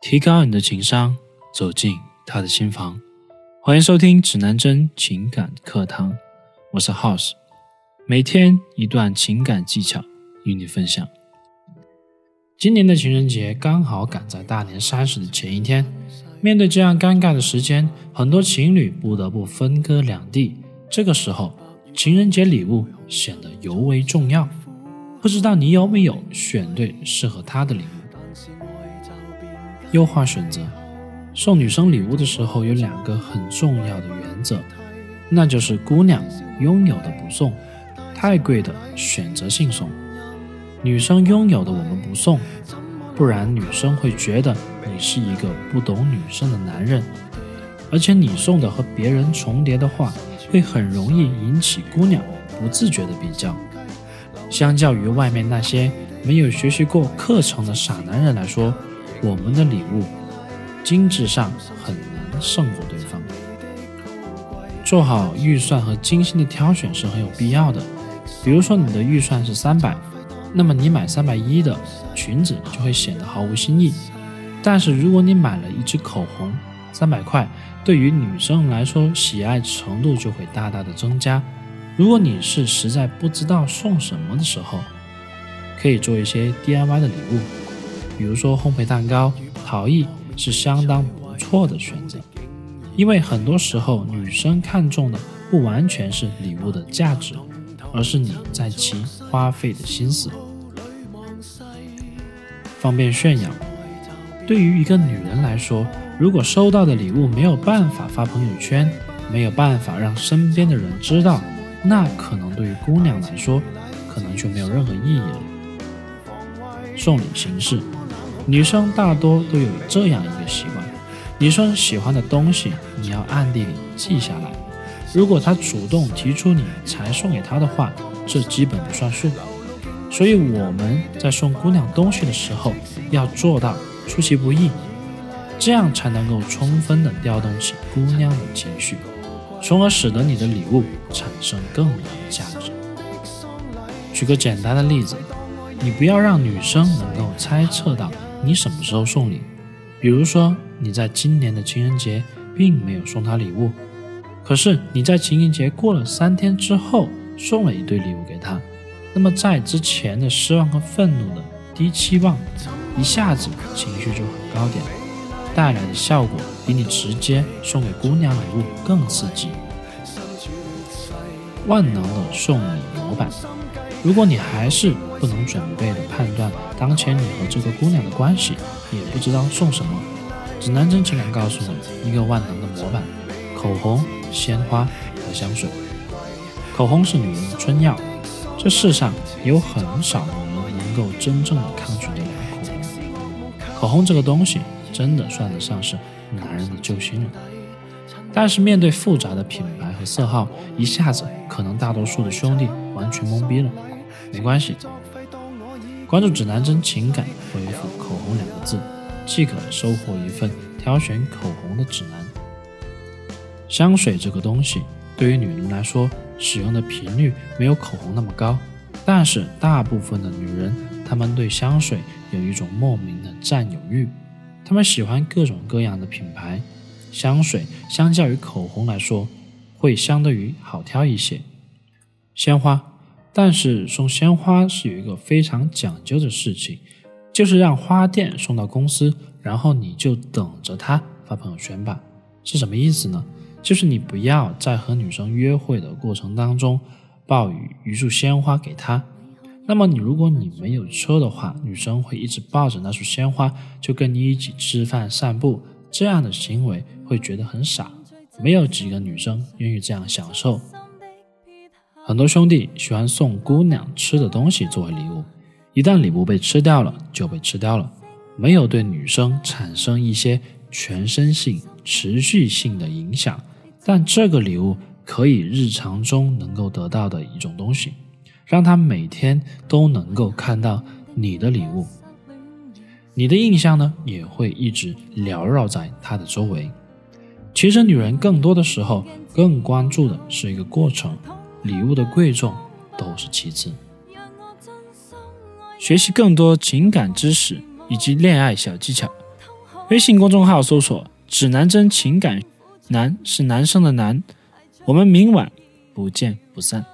提高你的情商，走进他的心房。欢迎收听指南针情感课堂，我是 House，每天一段情感技巧与你分享。今年的情人节刚好赶在大年三十的前一天，面对这样尴尬的时间，很多情侣不得不分隔两地。这个时候，情人节礼物显得尤为重要。不知道你有没有选对适合他的礼物？优化选择，送女生礼物的时候有两个很重要的原则，那就是姑娘拥有的不送，太贵的选择性送。女生拥有的我们不送，不然女生会觉得你是一个不懂女生的男人，而且你送的和别人重叠的话，会很容易引起姑娘不自觉的比较。相较于外面那些没有学习过课程的傻男人来说。我们的礼物精致上很难胜过对方。做好预算和精心的挑选是很有必要的。比如说你的预算是三百，那么你买三百一的裙子就会显得毫无新意。但是如果你买了一支口红，三百块，对于女生来说喜爱程度就会大大的增加。如果你是实在不知道送什么的时候，可以做一些 DIY 的礼物。比如说烘焙蛋糕、陶艺是相当不错的选择，因为很多时候女生看重的不完全是礼物的价值，而是你在其花费的心思。方便炫耀，对于一个女人来说，如果收到的礼物没有办法发朋友圈，没有办法让身边的人知道，那可能对于姑娘来说，可能就没有任何意义了。送礼形式。女生大多都有这样一个习惯：女生喜欢的东西，你要暗地里记下来。如果她主动提出你才送给她的话，这基本不算数。所以我们在送姑娘东西的时候，要做到出其不意，这样才能够充分的调动起姑娘的情绪，从而使得你的礼物产生更大的价值。举个简单的例子，你不要让女生能够猜测到。你什么时候送礼？比如说，你在今年的情人节并没有送她礼物，可是你在情人节过了三天之后送了一堆礼物给她，那么在之前的失望和愤怒的低期望，一下子情绪就很高点，带来的效果比你直接送给姑娘礼物更刺激。万能的送礼模板。如果你还是不能准备的判断当前你和这个姑娘的关系，也不知道送什么，指南针只能告诉你一个万能的模板：口红、鲜花和香水。口红是女人的春药，这世上有很少女人能够真正的抗拒得了口红。口红这个东西真的算得上是男人的救星了。但是面对复杂的品牌和色号，一下子可能大多数的兄弟完全懵逼了。没关系，关注指南针情感，回复“口红”两个字，即可收获一份挑选口红的指南。香水这个东西，对于女人来说，使用的频率没有口红那么高，但是大部分的女人，她们对香水有一种莫名的占有欲，她们喜欢各种各样的品牌。香水相较于口红来说，会相对于好挑一些。鲜花。但是送鲜花是有一个非常讲究的事情，就是让花店送到公司，然后你就等着他发朋友圈吧。是什么意思呢？就是你不要在和女生约会的过程当中抱雨一束鲜花给她。那么你如果你没有车的话，女生会一直抱着那束鲜花就跟你一起吃饭散步，这样的行为会觉得很傻，没有几个女生愿意这样享受。很多兄弟喜欢送姑娘吃的东西作为礼物，一旦礼物被吃掉了，就被吃掉了，没有对女生产生一些全身性、持续性的影响。但这个礼物可以日常中能够得到的一种东西，让她每天都能够看到你的礼物，你的印象呢也会一直缭绕在她的周围。其实女人更多的时候更关注的是一个过程。礼物的贵重都是其次。学习更多情感知识以及恋爱小技巧，微信公众号搜索“指南针情感”，男是男生的男，我们明晚不见不散。